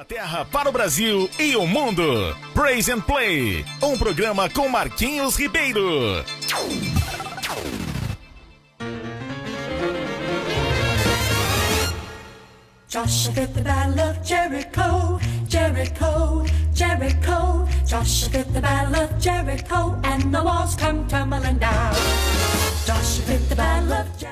Inglaterra para o Brasil e o mundo. Praise and Play, um programa com Marquinhos Ribeiro. Joshua did the battle of Jericho, Jericho, Jericho. Joshua did the battle of Jericho, and the walls come tumbling down.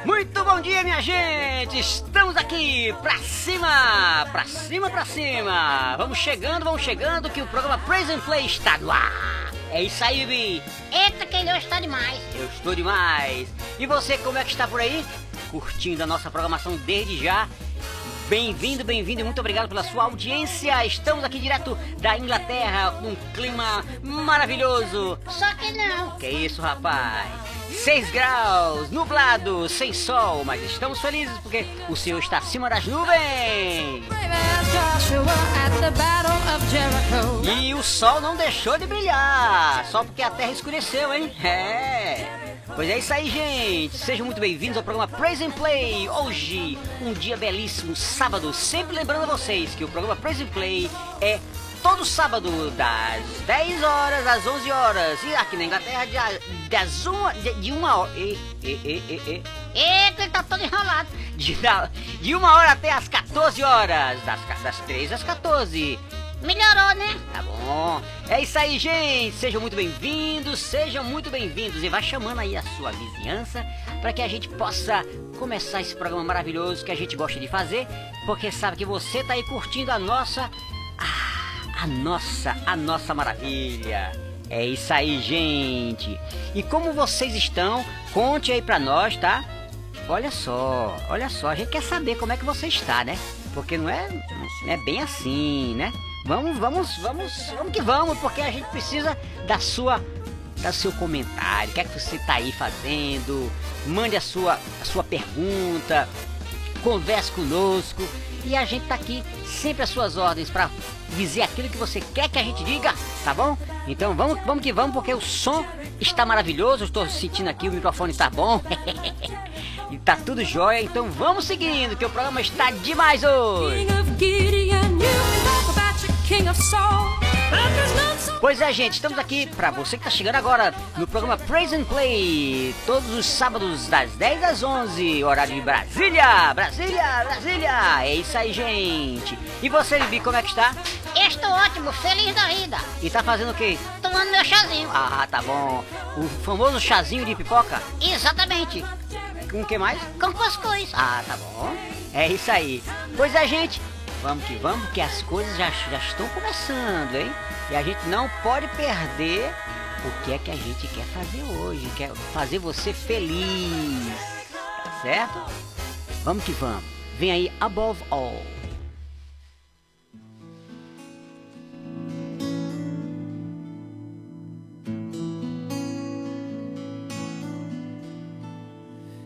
Muito bom dia, minha gente! Estamos aqui pra cima, pra cima, pra cima. Vamos chegando, vamos chegando, que o programa Praise and Play está no ar. É isso aí, Bi. Eita, que Deus está demais. Eu estou demais. E você, como é que está por aí? Curtindo a nossa programação desde já? Bem-vindo, bem-vindo e muito obrigado pela sua audiência. Estamos aqui direto da Inglaterra com um clima maravilhoso. Só que não. Que isso, rapaz? 6 graus, nublado, sem sol, mas estamos felizes porque o Senhor está acima das nuvens. E o sol não deixou de brilhar, só porque a terra escureceu, hein? É. Pois é isso aí, gente. Sejam muito bem-vindos ao programa Praise and Play. Hoje, um dia belíssimo, sábado. Sempre lembrando a vocês que o programa Praise and Play é todo sábado, das 10 horas às 11 horas. E aqui na Inglaterra, de, das uma, de, de uma hora. E, e, e, e, e. Eita, ele tá todo enrolado. De, de uma hora até às 14 horas. Das, das 3 às 14. Melhorou, né? Tá bom. É isso aí, gente. Sejam muito bem-vindos, sejam muito bem-vindos. E vai chamando aí a sua vizinhança para que a gente possa começar esse programa maravilhoso que a gente gosta de fazer, porque sabe que você tá aí curtindo a nossa. Ah, a nossa, a nossa maravilha. É isso aí, gente. E como vocês estão? Conte aí pra nós, tá? Olha só, olha só, a gente quer saber como é que você está, né? Porque não é, não é bem assim, né? Vamos, vamos, vamos, vamos que vamos, porque a gente precisa da sua, da seu comentário. O que é que você tá aí fazendo? Mande a sua, a sua pergunta, converse conosco e a gente tá aqui sempre às suas ordens para dizer aquilo que você quer que a gente diga, tá bom? Então vamos, vamos que vamos, porque o som está maravilhoso. Estou sentindo aqui o microfone está bom. E tá tudo jóia, então vamos seguindo, que o programa está demais hoje. Pois é, gente, estamos aqui para você que está chegando agora no programa Praise and Play, todos os sábados das 10 às 11, horário de Brasília, Brasília, Brasília. É isso aí, gente. E você, Bibi, como é que está? Estou ótimo, feliz da vida. E tá fazendo o quê? Tomando meu chazinho. Ah, tá bom. O famoso chazinho de pipoca? Exatamente. Com o que mais? Com cuscuz. Ah, tá bom. É isso aí. Pois é, gente. Vamos que vamos, que as coisas já, já estão começando, hein? E a gente não pode perder o que é que a gente quer fazer hoje. Quer fazer você feliz. Tá certo? Vamos que vamos. Vem aí, Above All.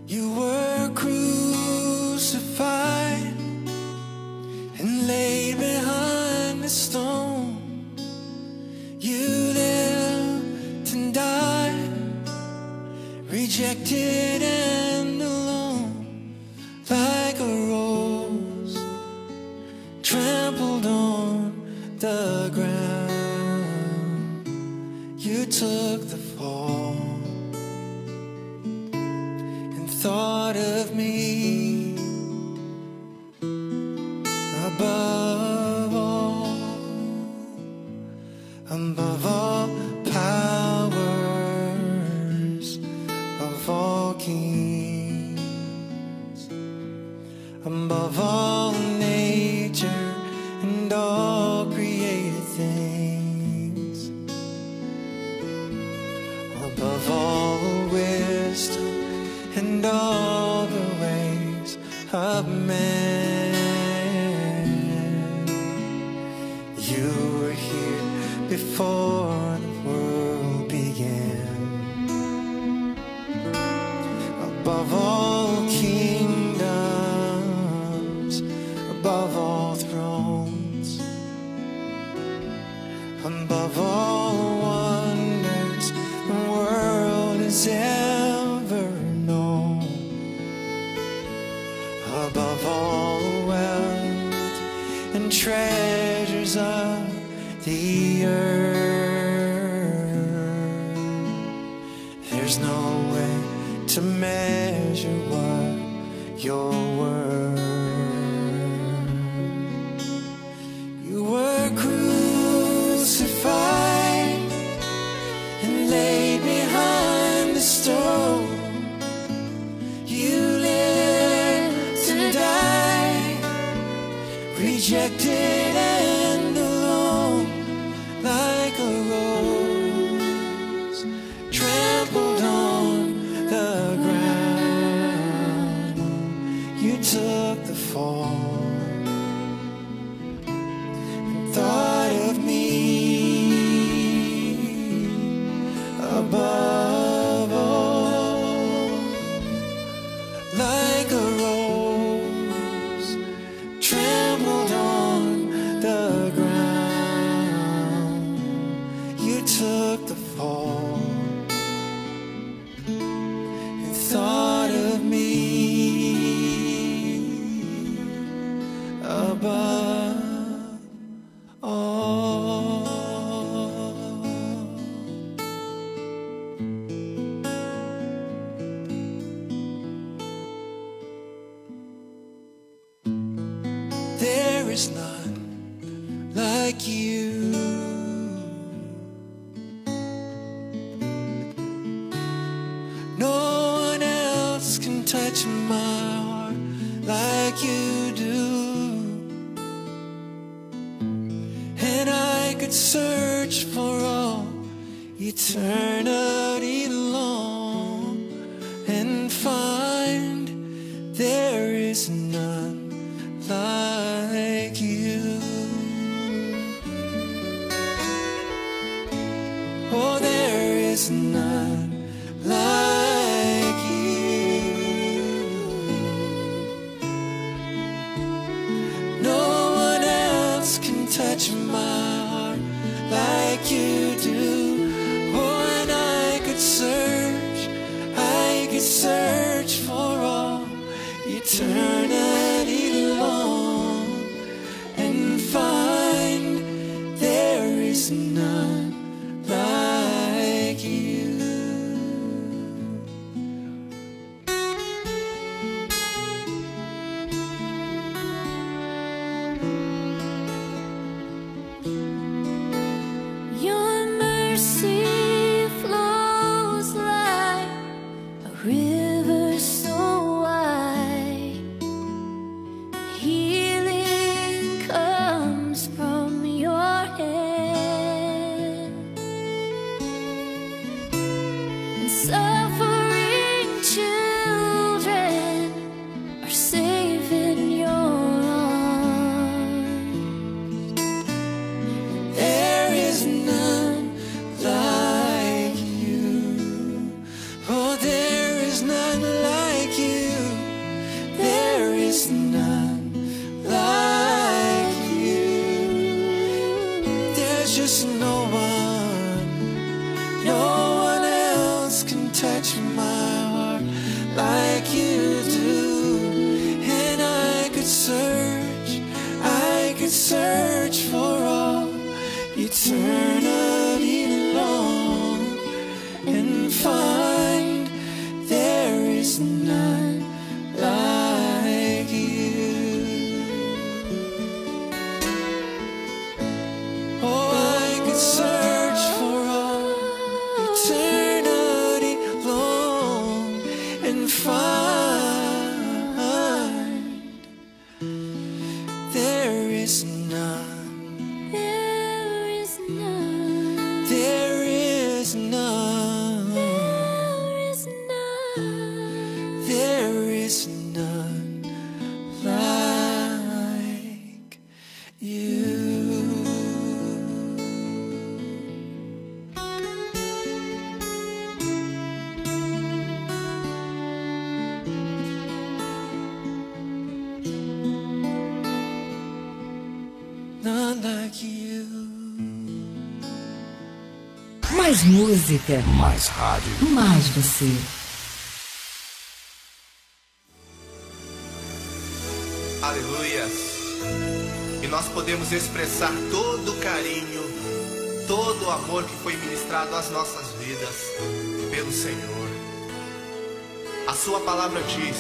You were crucified stone. You lived and died, rejected and alone, like a rose trampled on the ground. You took the fall and thought of me Mais música. Mais rádio. Mais você. Aleluia. E nós podemos expressar todo o carinho, todo o amor que foi ministrado às nossas vidas pelo Senhor. A sua palavra diz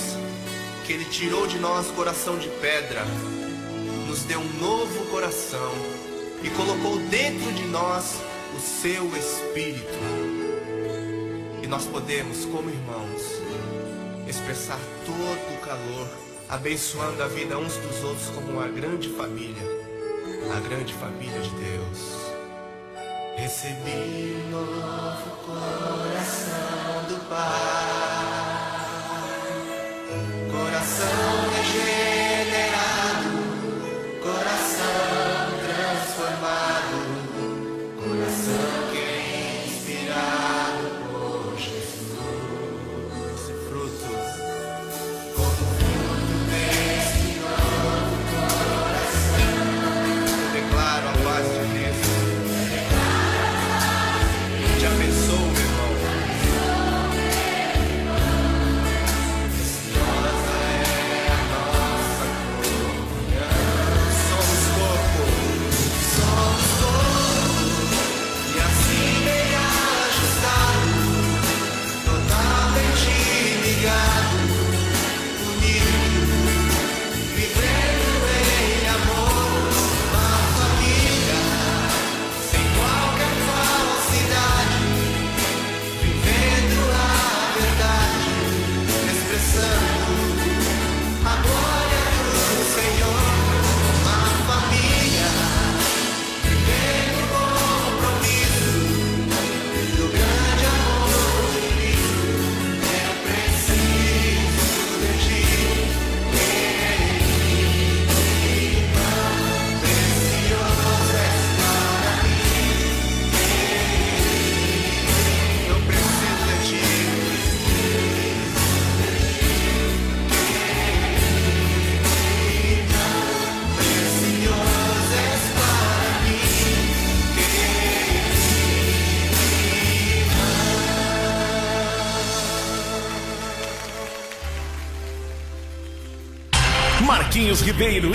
que ele tirou de nós coração de pedra, nos deu um novo coração e colocou dentro de nós o seu Espírito. E nós podemos, como irmãos, expressar todo o calor, abençoando a vida uns dos outros como uma grande família, a grande família de Deus. Recebi um novo coração do Pai, coração rejeitado. que vem no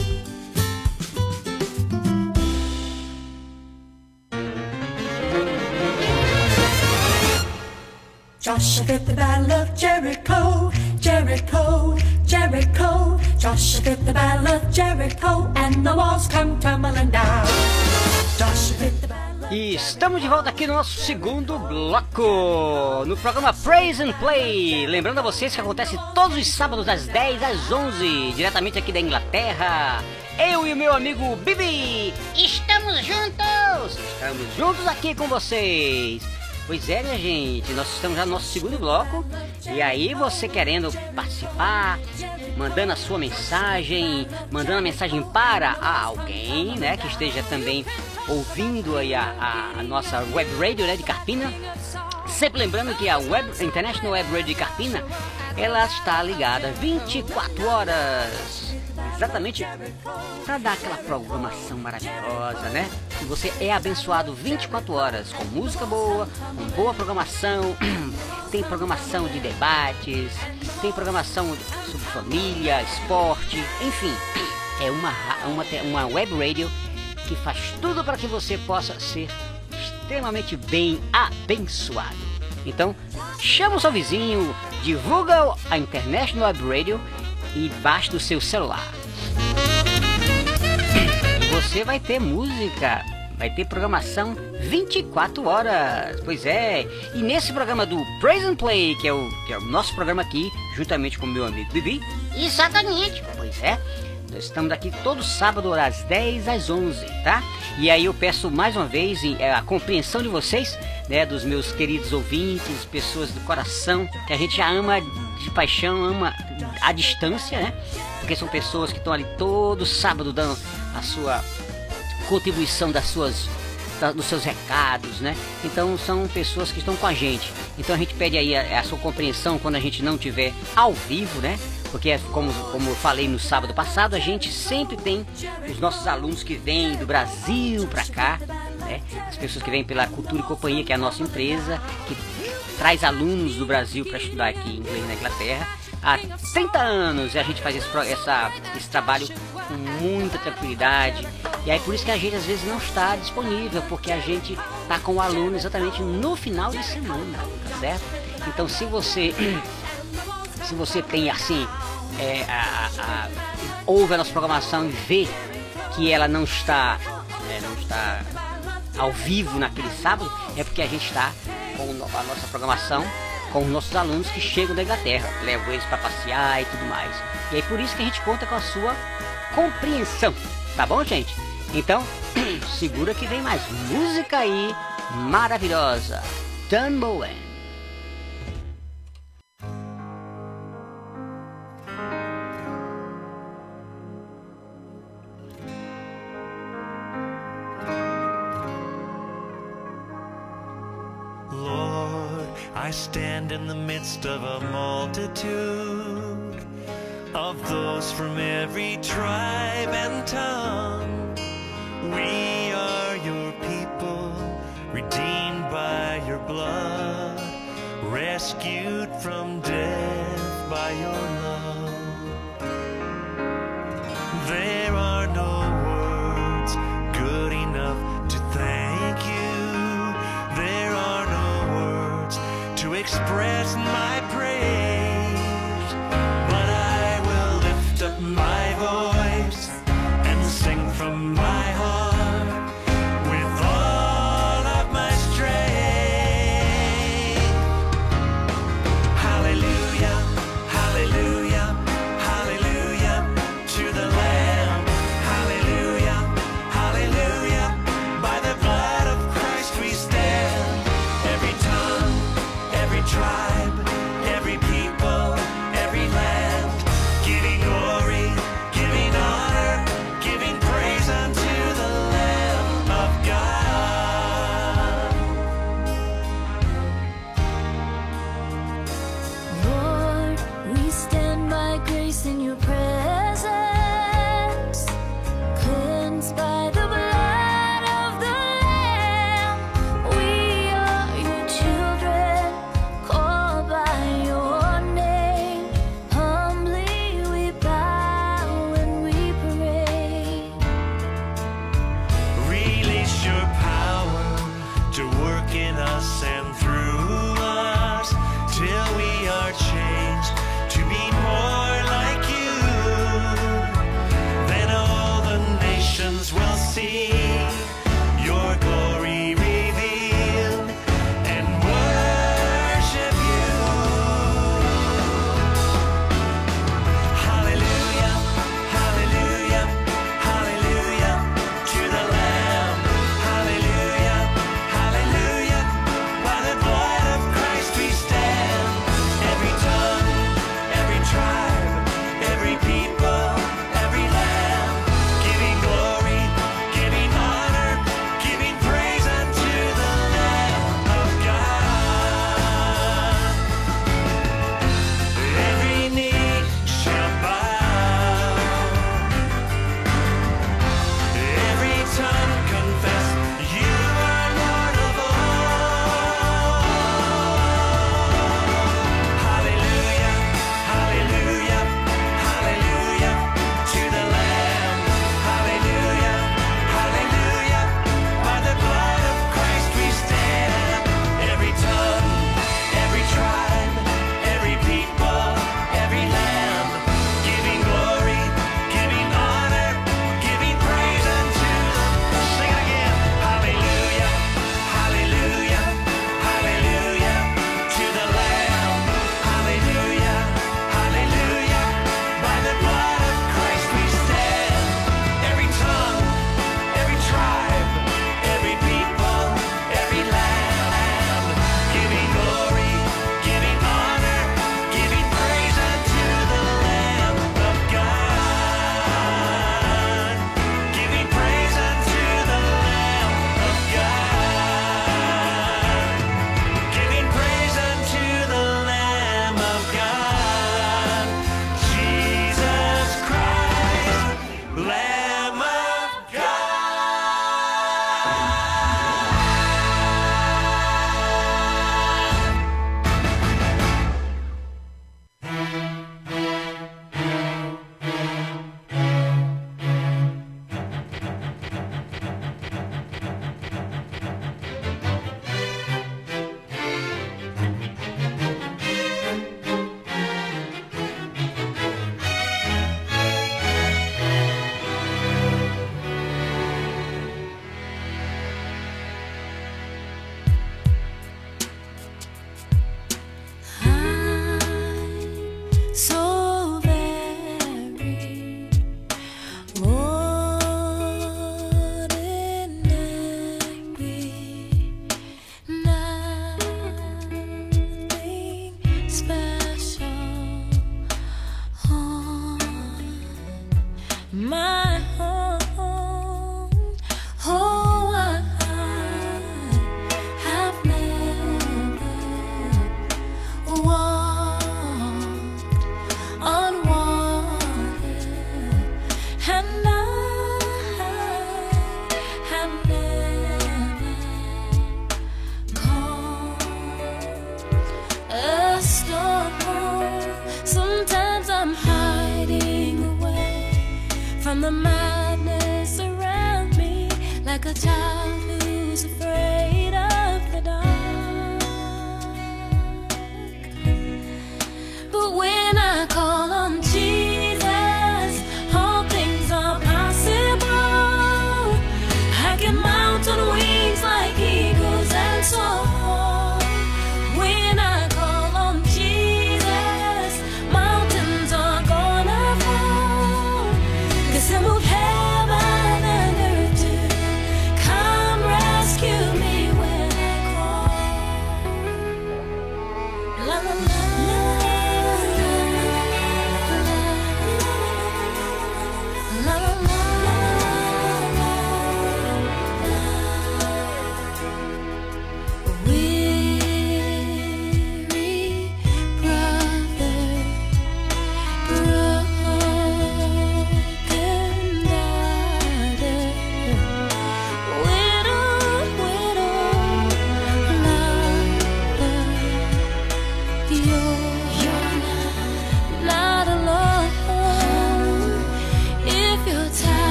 Joshua fit the battle of Jericho, Jericho, Jericho. Joshua fit the battle of Jericho, and the walls come tumbling down. Joshua fit the E estamos de volta aqui no nosso segundo bloco, no programa Praise and Play. Lembrando a vocês que acontece todos os sábados das 10 às 11, diretamente aqui da Inglaterra. Eu e o meu amigo Bibi Estamos juntos! estamos juntos aqui com vocês. Pois é, minha gente, nós estamos já no nosso segundo bloco. E aí, você querendo participar, mandando a sua mensagem, mandando a mensagem para alguém, né, que esteja também ouvindo aí a, a- nossa web radio, né, de Carpina. Sempre lembrando que a web, International Web Radio de Carpina, ela está ligada 24 horas. Exatamente para dar aquela programação maravilhosa, né? E você é abençoado 24 horas com música boa, com boa programação. Tem programação de debates, tem programação sobre família, esporte, enfim. é uma, uma, uma web radio que faz tudo para que você possa ser extremamente bem abençoado. Então, chama o seu vizinho, divulga a internet no web radio e baixe do seu celular. E você vai ter música, vai ter programação 24 horas. Pois é. E nesse programa do Praise and Play, que é o, que é o nosso programa aqui, juntamente com o meu amigo Bibi. Exatamente. Pois é. Estamos aqui todo sábado das 10 às 11, tá? E aí eu peço mais uma vez é, a compreensão de vocês, né, dos meus queridos ouvintes, pessoas do coração, que a gente já ama de paixão, ama à distância, né? Porque são pessoas que estão ali todo sábado dando a sua contribuição das suas dos seus recados, né? Então são pessoas que estão com a gente. Então a gente pede aí a, a sua compreensão quando a gente não tiver ao vivo, né? Porque é como, como eu falei no sábado passado, a gente sempre tem os nossos alunos que vêm do Brasil para cá, né? As pessoas que vêm pela Cultura e Companhia, que é a nossa empresa, que traz alunos do Brasil para estudar aqui inglês na Inglaterra há 30 anos e a gente faz esse, essa, esse trabalho com muita tranquilidade. E aí por isso que a gente às vezes não está disponível, porque a gente está com o aluno exatamente no final de semana, tá certo? Então se você se você tem assim é, a- a- ouve a nossa programação e vê que ela não está é, não está ao vivo naquele sábado é porque a gente está com a nossa programação com os nossos alunos que chegam da Inglaterra levo eles para passear e tudo mais. E aí por isso que a gente conta com a sua compreensão tá bom gente? Então segura que vem mais música aí maravilhosa. Dan Bowen stand in the midst of a multitude of those from every tribe and tongue. We are your people, redeemed by your blood, rescued from death by your love. There express my praise.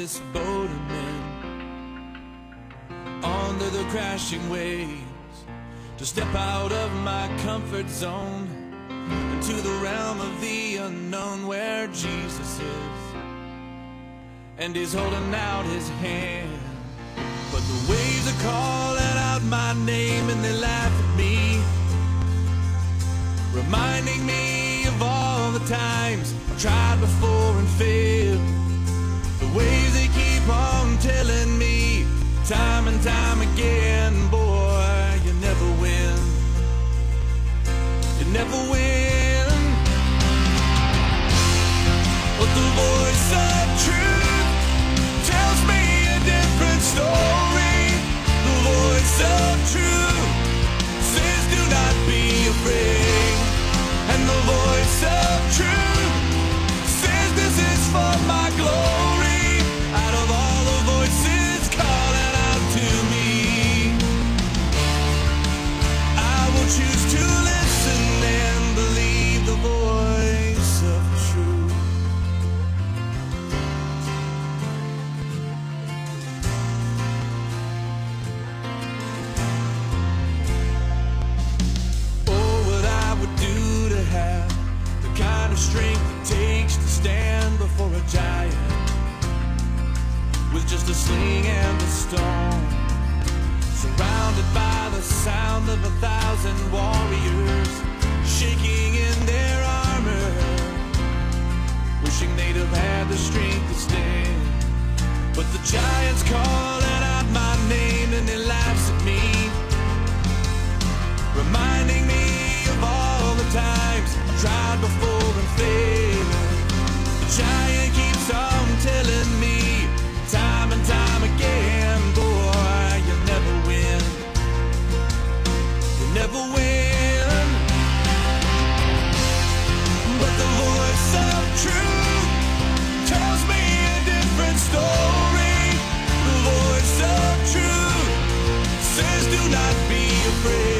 this boat of men under the crashing waves to step out of my comfort zone into the realm of the unknown where Jesus is. And he's holding out his hand. But the waves are calling out my name and they laugh at me reminding me of all the times I've tried before. Time and time again, boy, you never win. You never win. But the voice of truth tells me a different story. The voice of a sling and a stone. Surrounded by the sound of a thousand warriors shaking in their armor, wishing they'd have had the strength to stand. But the giant's calling says, Do not be afraid.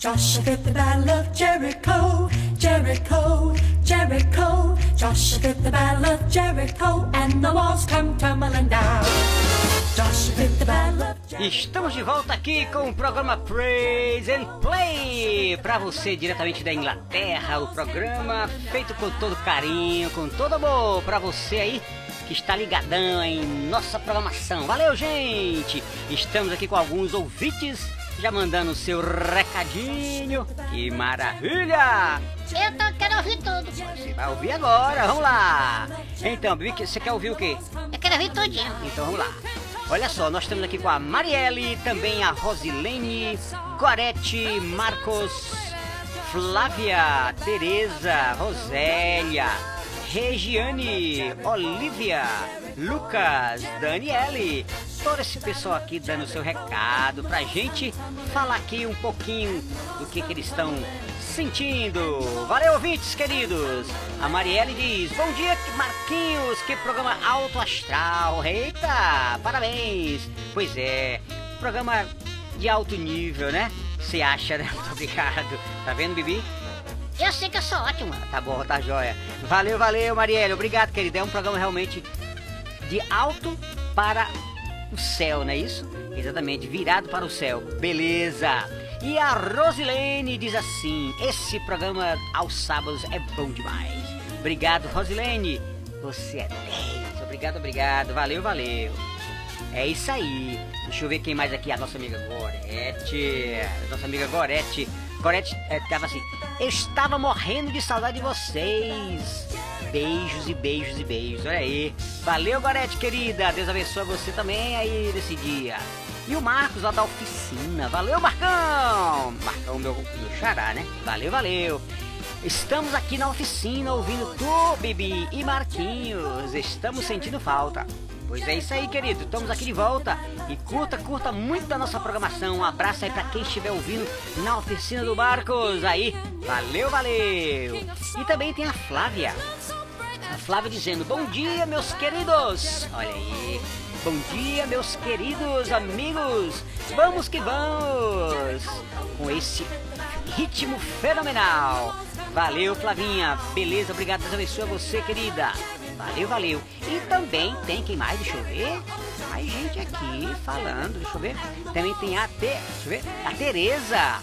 Joshua fit the battle of Jericho, Jericho, Jericho. Joshua fit the battle of Jericho, and the walls come tumbling down. Estamos de volta aqui com o programa Praise and Play para você diretamente da Inglaterra, o programa feito com todo carinho, com todo amor para você aí que está ligadão em nossa programação. Valeu, gente! Estamos aqui com alguns ouvintes já mandando o seu recadinho. Que maravilha! Eu tô, quero ouvir tudo. Você vai ouvir agora, vamos lá! Então, Bibi, você quer ouvir o quê? Eu quero ouvir tudinho. Então vamos lá. Olha só, nós estamos aqui com a Marielle, também a Rosilene, Gorete, Marcos, Flávia, Tereza, Rosélia, Regiane, Olivia, Lucas, Daniele, todo esse pessoal aqui dando seu recado pra gente falar aqui um pouquinho do que, que eles estão sentindo. Valeu, ouvintes queridos. A Marielle diz: Bom dia, Marquinhos, que programa alto astral. Eita, parabéns. Pois é, programa de alto nível, né? Você acha, né? Muito obrigado. Tá vendo, Bibi? Eu sei que eu sou ótimo. Tá bom, tá joia. Valeu, valeu, Marielle. Obrigado, querida. É um programa realmente de alto para o céu, não é isso? Exatamente, virado para o céu. Beleza. E a Rosilene diz assim: esse programa aos sábados é bom demais. Obrigado, Rosilene. Você é 10. Obrigado, obrigado. Valeu, valeu. É isso aí. Deixa eu ver quem mais aqui. A nossa amiga Gorete. Nossa amiga Gorete. Gorete é, tava assim. Eu estava morrendo de saudade de vocês. Beijos e beijos e beijos. Olha aí. Valeu, Gorete, querida. Deus abençoe você também aí nesse dia. E o Marcos lá da oficina. Valeu, Marcão. Marcão, meu, meu xará, né? Valeu, valeu. Estamos aqui na oficina ouvindo tu, Bibi e Marquinhos. Estamos sentindo falta. Pois é isso aí, querido. Estamos aqui de volta. E curta, curta muito a nossa programação. Um abraço aí pra quem estiver ouvindo na oficina do Marcos. Aí, valeu, valeu. E também tem a Flávia. A Flávia dizendo: Bom dia, meus queridos. Olha aí. Bom dia, meus queridos amigos. Vamos que vamos. Com esse ritmo fenomenal. Valeu, Flavinha. Beleza, obrigado. Deus abençoe você, querida. Valeu, valeu. E também tem quem mais? Deixa eu ver. Mais gente aqui falando. Deixa eu ver. Também tem a Te... Deixa eu ver. A Tereza.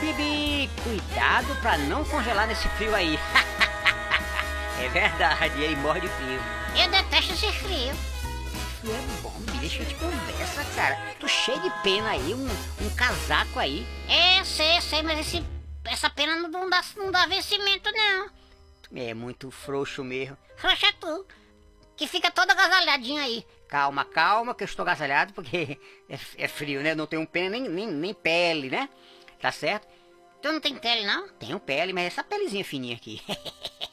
Bibi, cuidado pra não congelar nesse frio aí. é verdade. E aí morre de frio. Eu detesto esse frio. Frio é bom, eu te conversa, cara. Tô cheio de pena aí. Um, um casaco aí. É, sei, sei, mas esse, essa pena não, dá, não dá vencimento, não. É muito frouxo mesmo. Frouxa é tu, que fica toda agasalhadinha aí. Calma, calma, que eu estou agasalhado porque é, é frio, né? Eu não tenho pena nem, nem, nem pele, né? Tá certo? Tu não tem pele, não? Tenho pele, mas essa pelezinha fininha aqui.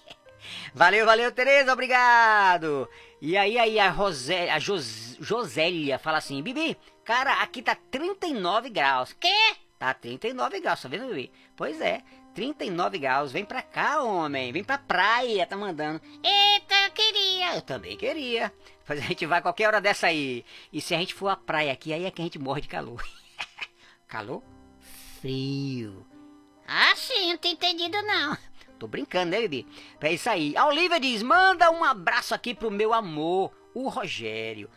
valeu, valeu, Tereza, obrigado. E aí, aí, a, Rosé, a Jos, Josélia fala assim, Bibi, cara, aqui tá 39 graus. Quê? Tá 39 graus, tá vendo, Bibi? Pois é, 39 graus. Vem pra cá, homem. Vem pra praia, tá mandando. Eita, eu queria. Eu também queria. Mas a gente vai qualquer hora dessa aí. E se a gente for à praia aqui, aí é que a gente morre de calor. calor? Frio. Ah, sim, não tem entendido, não. Tô brincando, né, Bibi? É isso aí. A Olivia diz: manda um abraço aqui pro meu amor, o Rogério.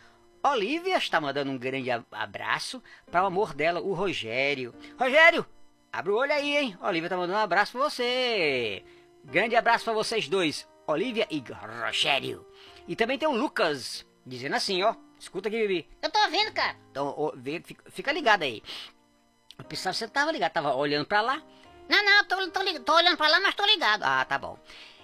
Olivia está mandando um grande abraço para o amor dela, o Rogério. Rogério, abre o olho aí, hein? Olivia tá mandando um abraço pra você. Grande abraço pra vocês dois, Olivia e Rogério. E também tem o Lucas, dizendo assim, ó. Escuta aqui, Bibi. Eu tô ouvindo, cara. Então, ó, vê- fica, fica ligado aí. Eu pensava que você tava ligado, tava olhando pra lá. Não, não, tô, tô, tô olhando pra lá, mas tô ligado. Ah, tá bom.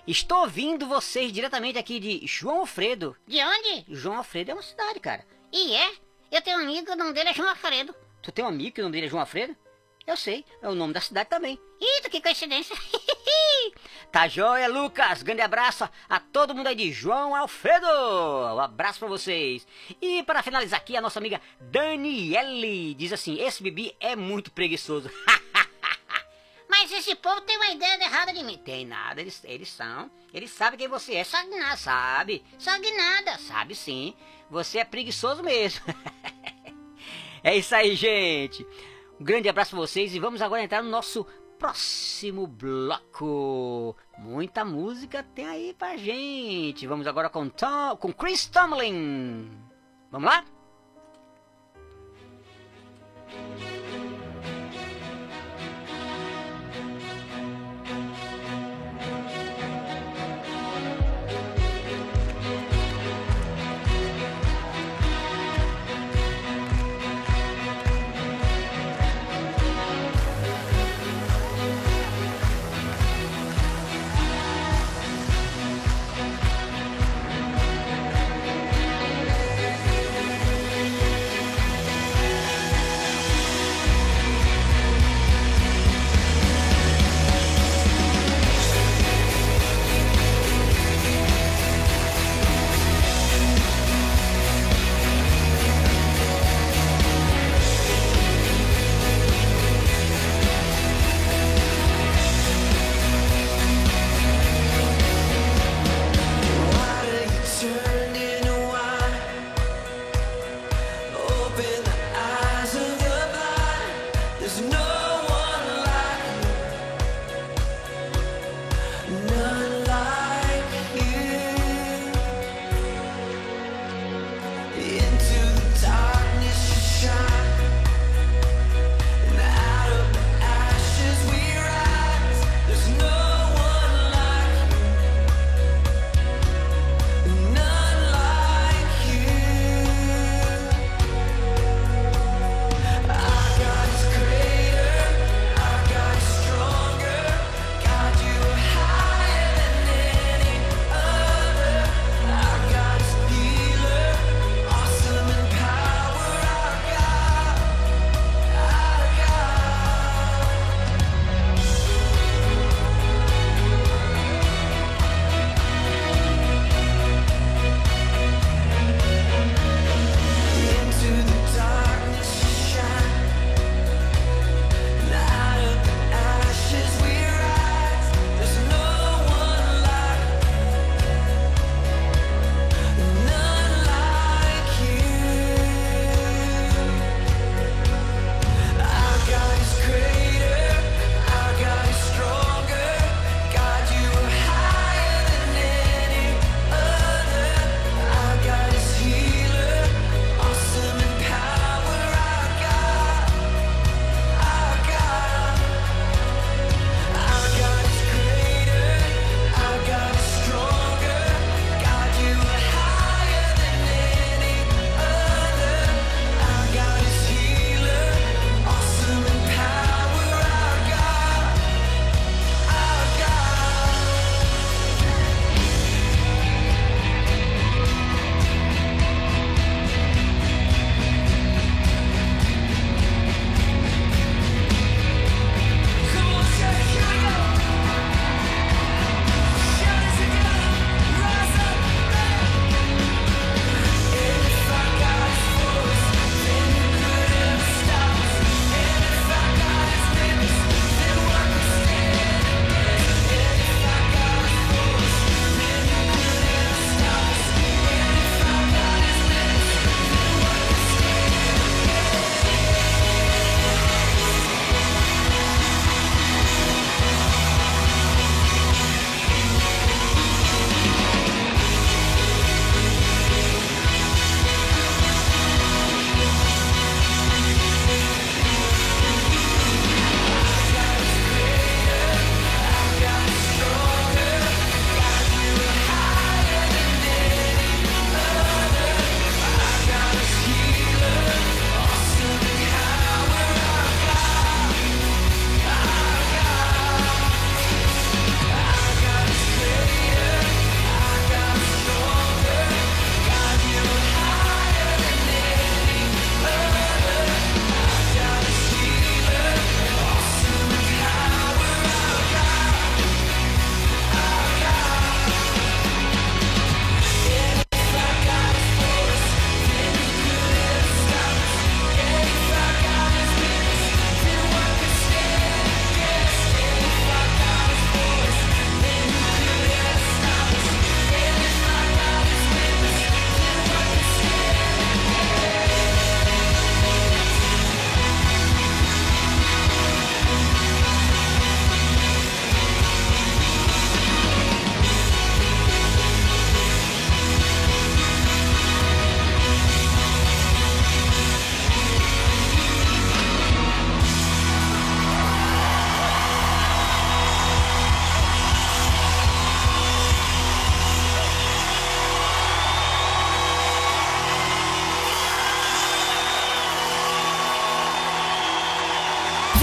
Estou ouvindo vocês diretamente aqui de João Alfredo. De onde? João Alfredo é uma cidade, cara. E é? Eu tenho um amigo, o nome dele é João Alfredo. Tu tem um amigo que o nome dele é João Alfredo? Eu sei, é o nome da cidade também. Eita, que coincidência. Tá joia, Lucas? Grande abraço a todo mundo aí de João Alfredo. Um abraço pra vocês. E para finalizar aqui, a nossa amiga Daniele diz assim: Esse bebê é muito preguiçoso. Mas esse povo tem uma ideia errada de mim. Tem nada, eles, eles são. Eles sabem quem você é. Sabe nada. Sabe? Sabe nada. Sabe sim. Você é preguiçoso mesmo. é isso aí, gente. Um grande abraço pra vocês e vamos agora entrar no nosso próximo bloco. Muita música tem aí pra gente. Vamos agora com, Tom, com Chris Tomlin. Vamos lá?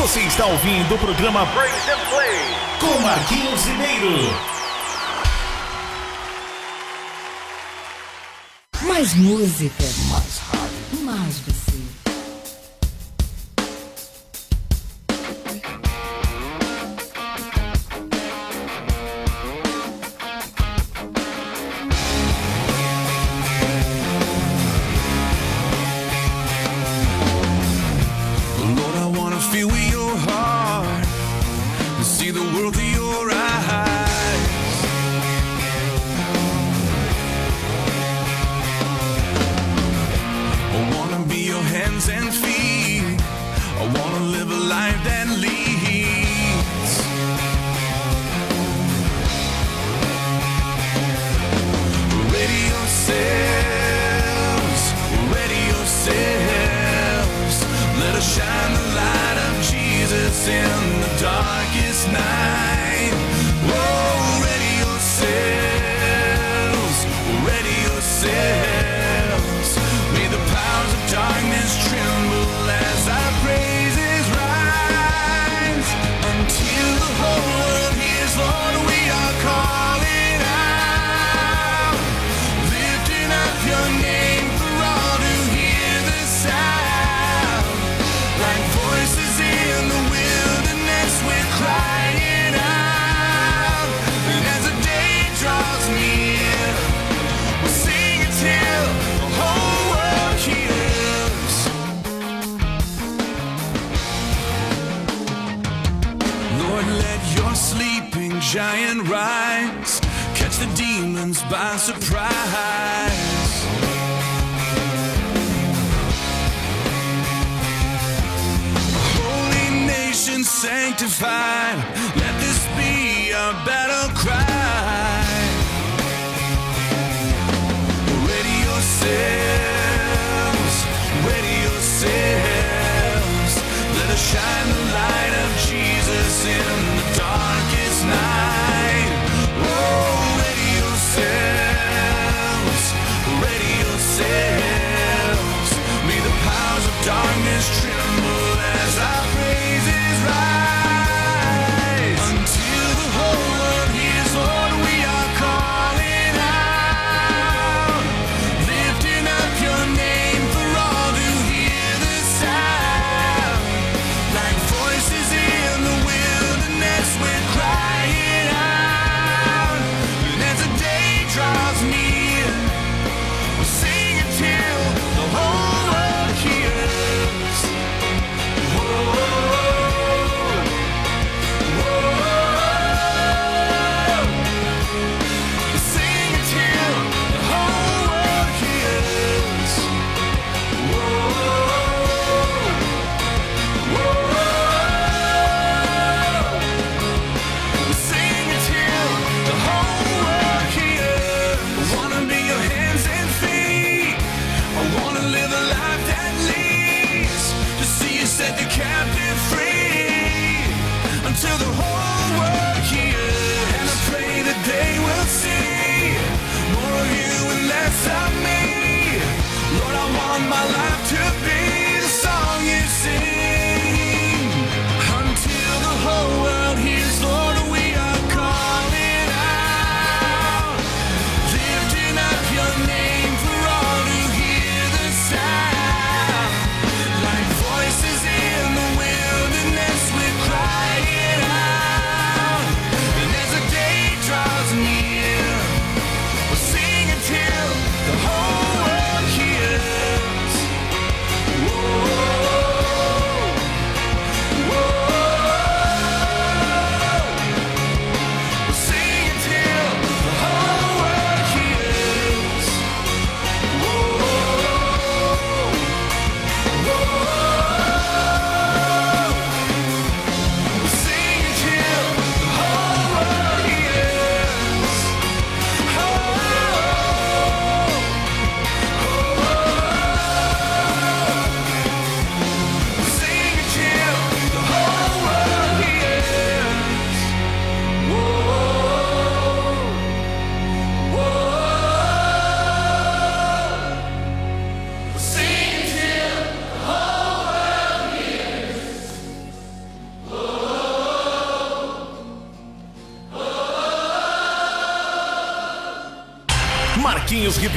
Você está ouvindo o programa Break the Play com Marquinhos Ribeiro. Mais música. Mais by surprise. Holy nation sanctified, let this be our battle cry. Ready yourselves, ready yourselves, let us shine the light.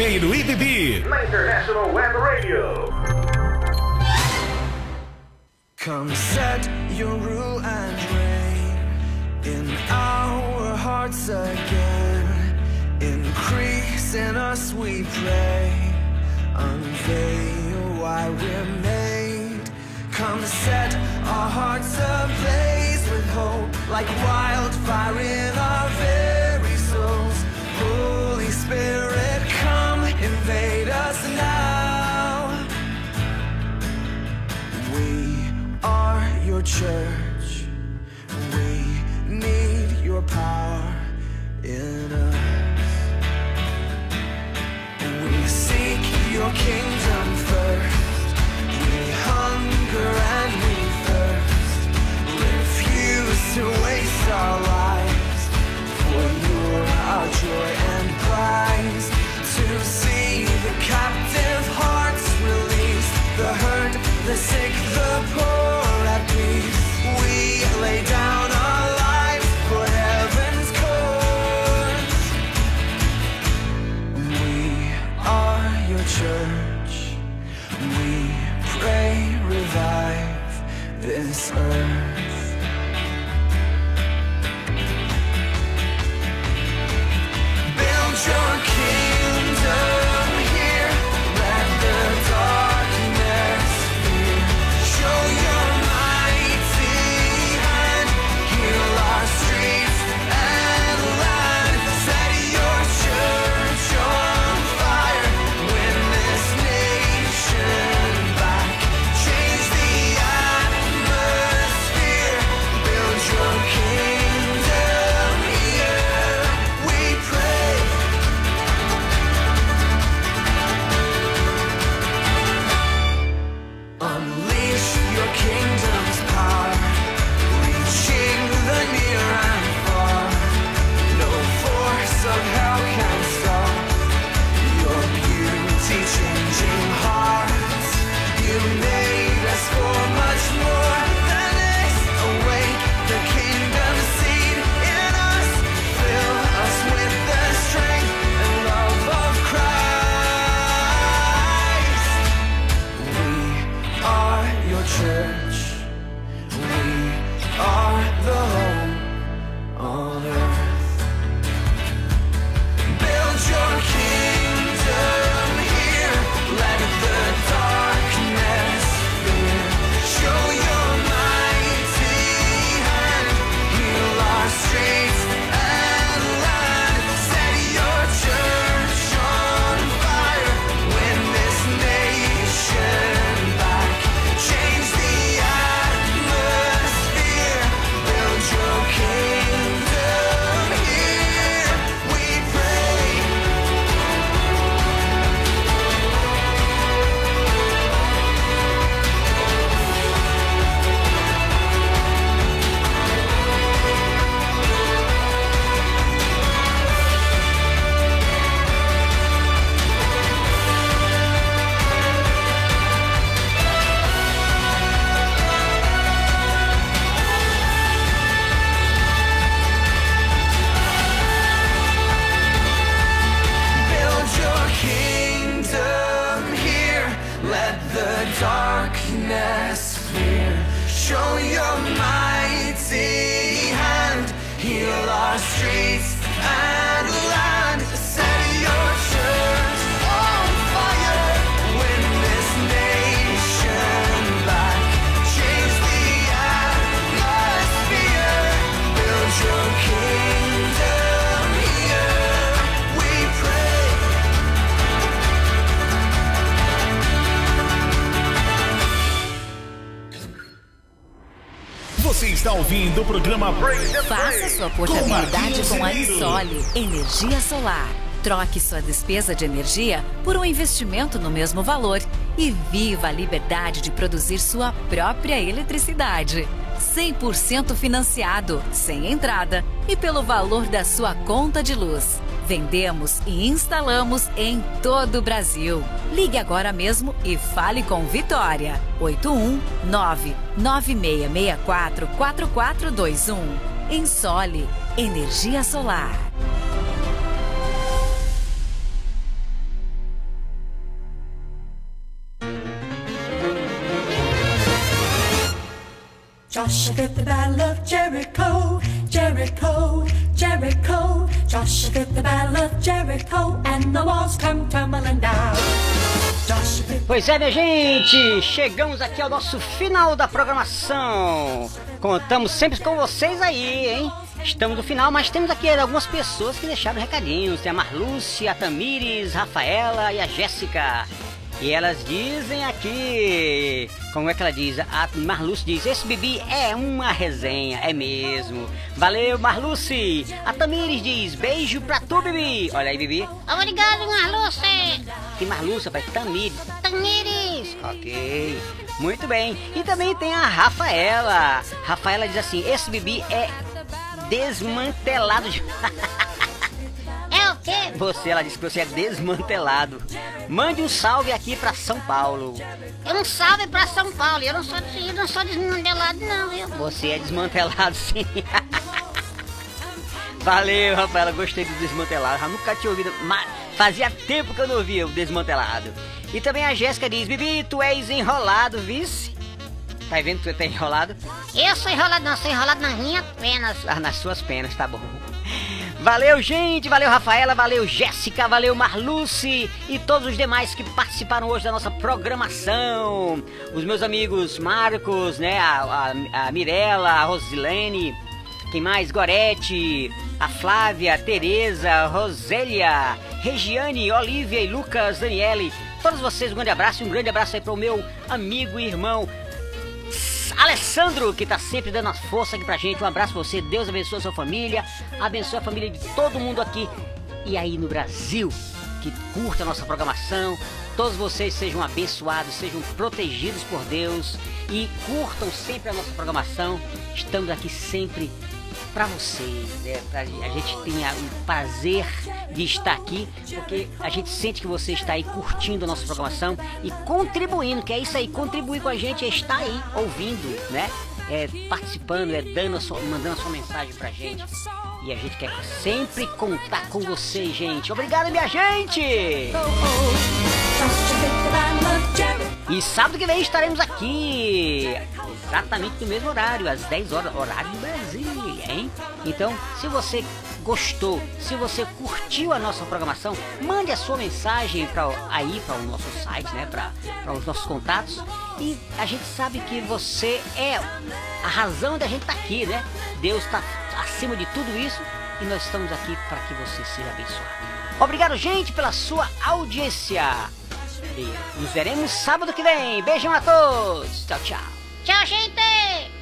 Correio Você está ouvindo o programa Break the Faça Break sua portabilidade com, com a Insole Energia Solar. Troque sua despesa de energia por um investimento no mesmo valor e viva a liberdade de produzir sua própria eletricidade. 100% financiado, sem entrada e pelo valor da sua conta de luz. Vendemos e instalamos em todo o Brasil. Ligue agora mesmo e fale com Vitória. 819-9664-4421. Ensole Energia Solar. Joshua bit the battle of Jericho, Jericho. Jericho. Joshua did the battle of Jericho, and the walls come tumbling down. Pois é, minha gente, chegamos aqui ao nosso final da programação. Contamos sempre com vocês aí, hein? Estamos no final, mas temos aqui algumas pessoas que deixaram recadinhos. Tem a Marlúcia, a Tamires, Rafaela e a Jéssica. E elas dizem aqui, como é que ela diz? A Marluce diz, esse Bibi é uma resenha, é mesmo. Valeu, Marluce. A Tamires diz, beijo pra tu, Bibi. Olha aí, Bibi. Obrigado, Marluce. Que Marluce, rapaz, Tamires. Tamires. Ok, muito bem. E também tem a Rafaela. Rafaela diz assim: esse Bibi é desmantelado de. É quê? Você, ela disse que você é desmantelado. Mande um salve aqui pra São Paulo. Um salve pra São Paulo. Eu não sou, eu não sou desmantelado, não, viu? Você é desmantelado sim. Valeu, Rafaela, gostei do desmantelado. Eu nunca tinha ouvido, mas fazia tempo que eu não ouvia o desmantelado. E também a Jéssica diz: Bibi, tu és enrolado, vice? Tá vendo que tu tá enrolado? Eu sou enrolado, não, sou enrolado nas minhas penas. Ah, nas suas penas, tá bom. Valeu, gente, valeu, Rafaela, valeu, Jéssica, valeu, Marluce e todos os demais que participaram hoje da nossa programação. Os meus amigos Marcos, né, a, a, a Mirella, a Rosilene, quem mais? Gorete, a Flávia, a Tereza, Rosélia, Regiane, Olivia e Lucas, Daniele. Todos vocês, um grande abraço e um grande abraço aí para o meu amigo e irmão Alessandro, que tá sempre dando a força aqui pra gente. Um abraço pra você. Deus abençoe a sua família. Abençoe a família de todo mundo aqui. E aí no Brasil, que curta a nossa programação. Todos vocês sejam abençoados, sejam protegidos por Deus. E curtam sempre a nossa programação. Estamos aqui sempre para vocês, né? Pra, a gente tem o prazer de estar aqui, porque a gente sente que você está aí curtindo a nossa programação e contribuindo, que é isso aí, contribuir com a gente é estar aí ouvindo, né? É, participando, é dando sua, mandando a sua mensagem pra gente. E a gente quer sempre contar com vocês, gente. Obrigado, minha gente! E sábado que vem estaremos aqui, exatamente no mesmo horário, às 10 horas, horário do Brasil, hein? Então, se você gostou, se você curtiu a nossa programação, mande a sua mensagem pra, aí para o nosso site, né? Para os nossos contatos. E a gente sabe que você é a razão da gente estar aqui, né? Deus está acima de tudo isso e nós estamos aqui para que você seja abençoado. Obrigado, gente, pela sua audiência. E nos veremos sábado que vem. Beijão a todos. Tchau, tchau. Tchau, gente.